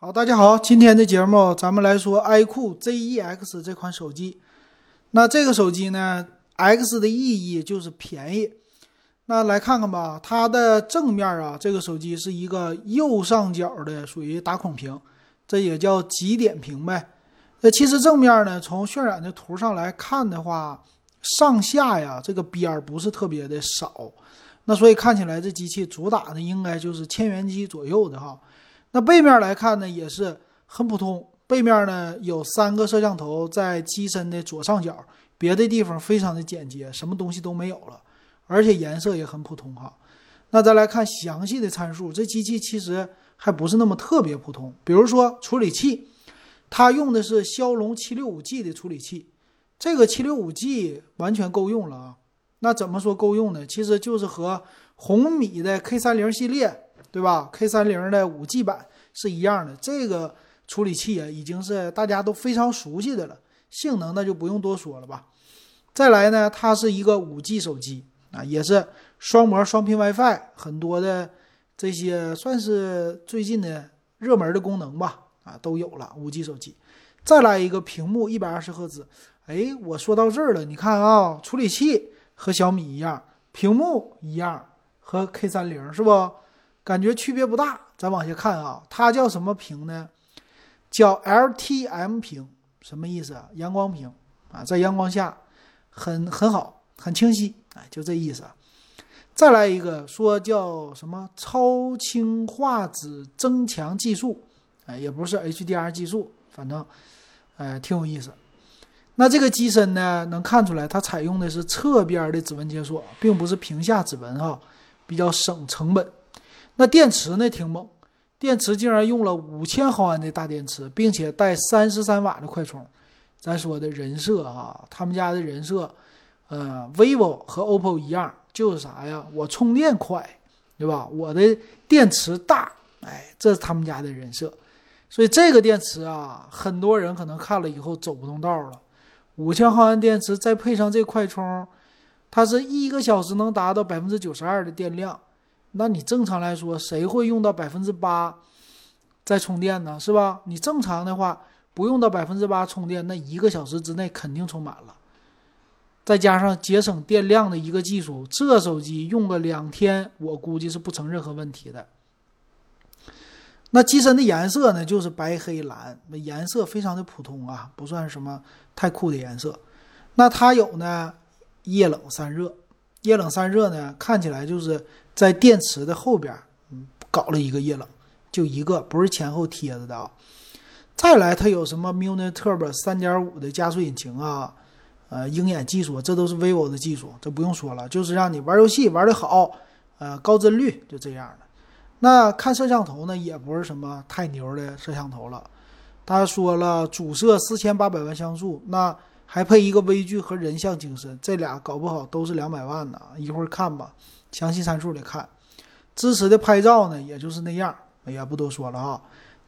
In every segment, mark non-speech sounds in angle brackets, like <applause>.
好，大家好，今天的节目咱们来说 iQOO ZEX 这款手机。那这个手机呢，X 的意义就是便宜。那来看看吧，它的正面啊，这个手机是一个右上角的，属于打孔屏，这也叫极点屏呗。那其实正面呢，从渲染的图上来看的话，上下呀这个边儿不是特别的少，那所以看起来这机器主打的应该就是千元机左右的哈。那背面来看呢，也是很普通。背面呢有三个摄像头在机身的左上角，别的地方非常的简洁，什么东西都没有了，而且颜色也很普通哈。那再来看详细的参数，这机器其实还不是那么特别普通。比如说处理器，它用的是骁龙七六五 G 的处理器，这个七六五 G 完全够用了啊。那怎么说够用呢？其实就是和红米的 K 三零系列。对吧？K 三零的五 G 版是一样的，这个处理器啊，已经是大家都非常熟悉的了。性能那就不用多说了吧。再来呢，它是一个五 G 手机啊，也是双模双频 WiFi，很多的这些算是最近的热门的功能吧啊，都有了五 G 手机。再来一个屏幕一百二十赫兹，哎，我说到这儿了，你看啊，处理器和小米一样，屏幕一样，和 K 三零是不？感觉区别不大，咱往下看啊，它叫什么屏呢？叫 LTM 屏，什么意思啊？阳光屏啊，在阳光下很很好，很清晰，哎，就这意思。再来一个，说叫什么超清画质增强技术，哎，也不是 HDR 技术，反正，哎，挺有意思。那这个机身呢，能看出来它采用的是侧边的指纹解锁，并不是屏下指纹哈，比较省成本。那电池呢？挺猛，电池竟然用了五千毫安的大电池，并且带三十三瓦的快充。咱说的人设啊，他们家的人设，呃，vivo 和 oppo 一样，就是啥呀？我充电快，对吧？我的电池大，哎，这是他们家的人设。所以这个电池啊，很多人可能看了以后走不动道了。五千毫安电池再配上这快充，它是一个小时能达到百分之九十二的电量。那你正常来说，谁会用到百分之八再充电呢？是吧？你正常的话，不用到百分之八充电，那一个小时之内肯定充满了。再加上节省电量的一个技术，这手机用个两天，我估计是不成任何问题的。那机身的颜色呢，就是白黑蓝，那颜色非常的普通啊，不算什么太酷的颜色。那它有呢，液冷散热。液冷散热呢，看起来就是在电池的后边，嗯，搞了一个液冷，就一个，不是前后贴着的啊。再来，它有什么 Muni Turbo 三点五的加速引擎啊，呃，鹰眼技术，这都是 vivo 的技术，这不用说了，就是让你玩游戏玩的好，呃，高帧率就这样的。那看摄像头呢，也不是什么太牛的摄像头了。他说了，主摄四千八百万像素，那。还配一个微距和人像景深，这俩搞不好都是两百万呢。一会儿看吧，详细参数得看。支持的拍照呢，也就是那样。哎呀，不多说了啊。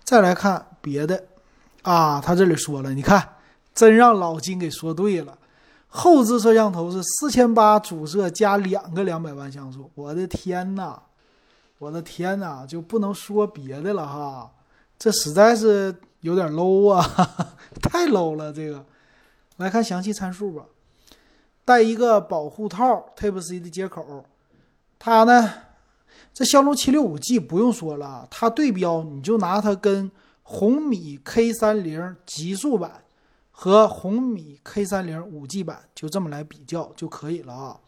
再来看别的啊，他这里说了，你看，真让老金给说对了。后置摄像头是四千八主摄加两个两百万像素。我的天呐，我的天呐，就不能说别的了哈。这实在是有点 low 啊，<laughs> 太 low 了这个。来看详细参数吧，带一个保护套 Type C 的接口，它呢，这骁龙七六五 G 不用说了，它对标你就拿它跟红米 K 三零极速版和红米 K 三零五 G 版就这么来比较就可以了啊。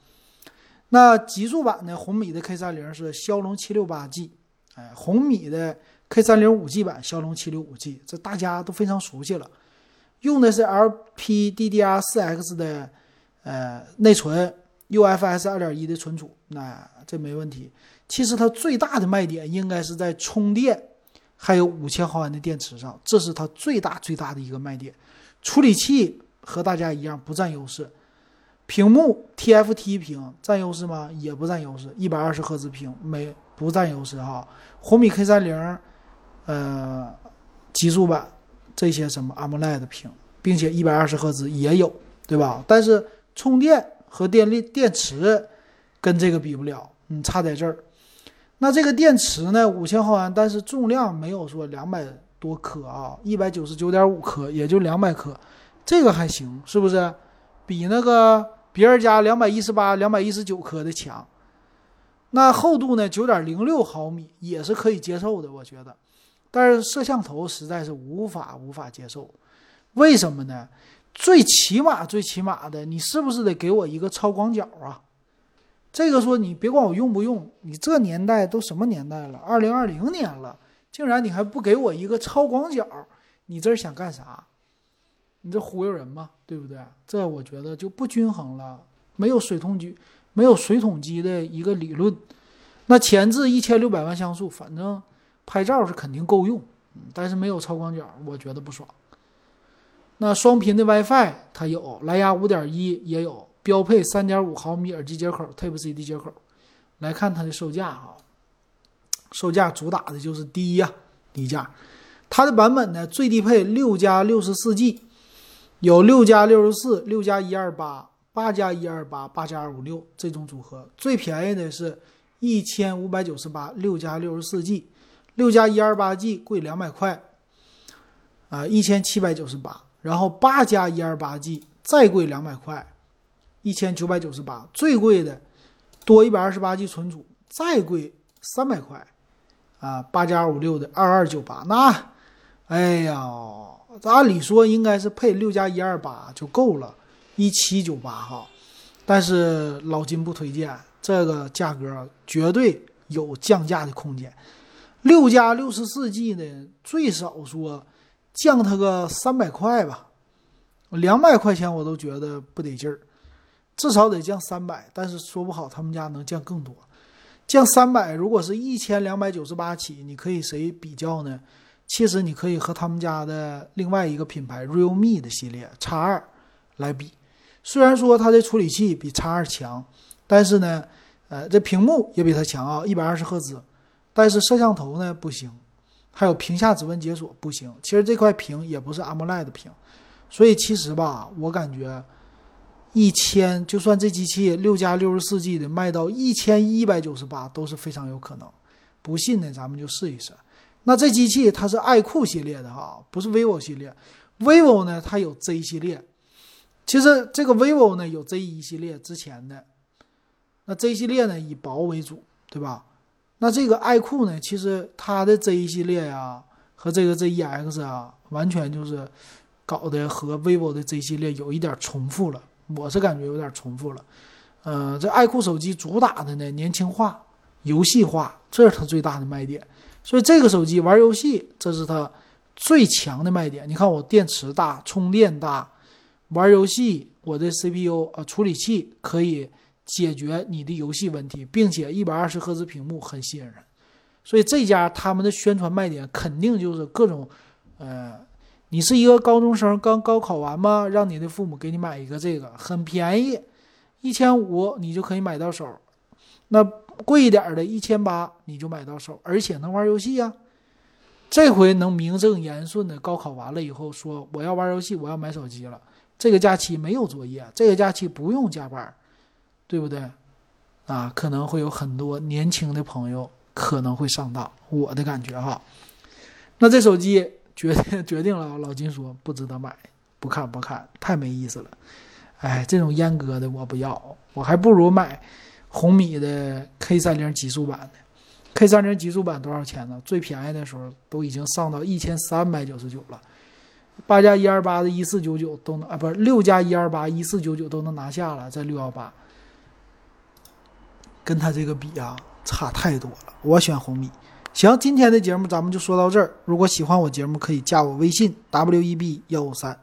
那极速版呢，红米的 K 三零是骁龙七六八 G，哎，红米的 K 三零五 G 版骁龙七六五 G，这大家都非常熟悉了。用的是 LPDDR4X 的呃内存，UFS 2.1的存储，那这没问题。其实它最大的卖点应该是在充电，还有五千毫安的电池上，这是它最大最大的一个卖点。处理器和大家一样不占优势，屏幕 TFT 屏占优势吗？也不占优势，一百二十赫兹屏没不占优势哈。红米 K30，呃，极速版。这些什么 AMOLED 屏，并且一百二十赫兹也有，对吧？但是充电和电力电池跟这个比不了，嗯，差在这儿。那这个电池呢，五千毫安，但是重量没有说两百多颗啊，一百九十九点五颗，也就两百颗，这个还行，是不是？比那个别人家两百一十八、两百一十九颗的强。那厚度呢？九点零六毫米也是可以接受的，我觉得。但是摄像头实在是无法无法接受，为什么呢？最起码最起码的，你是不是得给我一个超广角啊？这个说你别管我用不用，你这年代都什么年代了？二零二零年了，竟然你还不给我一个超广角，你这是想干啥？你这忽悠人吗？对不对？这我觉得就不均衡了，没有水桶机，没有水桶机的一个理论。那前置一千六百万像素，反正拍照是肯定够用，但是没有超广角，我觉得不爽。那双频的 WiFi 它有，蓝牙五点一也有。标配三点五毫米耳机接口，Type C 的接口。来看它的售价啊，售价主打的就是低呀，低价。它的版本呢，最低配六加六十四 G，有六加六十四、六加一二八、八加一二八、八加二五六这种组合。最便宜的是一千五百九十八，六加六十四 G，六加一二八 G 贵两百块，啊，一千七百九十八。然后八加一二八 G 再贵两百块。一千九百九十八，最贵的多一百二十八 G 存储，再贵三百块，啊，八加二五六的二二九八，那，哎呀，按理说应该是配六加一二八就够了，一七九八哈，但是老金不推荐，这个价格绝对有降价的空间，六加六十四 G 的最少说降它个三百块吧，两百块钱我都觉得不得劲儿。至少得降三百，但是说不好他们家能降更多，降三百，如果是一千两百九十八起，你可以谁比较呢？其实你可以和他们家的另外一个品牌 Realme 的系列 X 二来比。虽然说它的处理器比 X 二强，但是呢，呃，这屏幕也比它强啊，一百二十赫兹，但是摄像头呢不行，还有屏下指纹解锁不行。其实这块屏也不是 AMOLED 屏，所以其实吧，我感觉。一千，就算这机器六加六十四 G 的卖到一千一百九十八都是非常有可能。不信呢，咱们就试一试。那这机器它是爱酷系列的哈，不是 vivo 系列。vivo 呢，它有 Z 系列。其实这个 vivo 呢有 Z 一系列之前的，那 Z 系列呢以薄为主，对吧？那这个爱酷呢，其实它的 Z 系列呀和这个 ZEX 啊，完全就是搞得和 vivo 的 Z 系列有一点重复了。我是感觉有点重复了，呃，这爱酷手机主打的呢年轻化、游戏化，这是它最大的卖点。所以这个手机玩游戏，这是它最强的卖点。你看我电池大、充电大，玩游戏我的 CPU 啊处理器可以解决你的游戏问题，并且一百二十赫兹屏幕很吸引人。所以这家他们的宣传卖点肯定就是各种，呃。你是一个高中生，刚高考完吗？让你的父母给你买一个这个，很便宜，一千五你就可以买到手。那贵一点的，一千八你就买到手，而且能玩游戏呀。这回能名正言顺的高考完了以后说我要玩游戏，我要买手机了。这个假期没有作业，这个假期不用加班，对不对？啊，可能会有很多年轻的朋友可能会上当，我的感觉哈。那这手机。决定 <laughs> 决定了，老金说不值得买，不看不看，太没意思了。哎，这种阉割的我不要，我还不如买红米的 K 三零极速版的。K 三零极速版多少钱呢？最便宜的时候都已经上到一千三百九十九了。八加一二八的一四九九都能啊，不是六加一二八一四九九都能拿下了，在六幺八，跟他这个比啊，差太多了。我选红米。行，今天的节目咱们就说到这儿。如果喜欢我节目，可以加我微信 w e b 幺五三。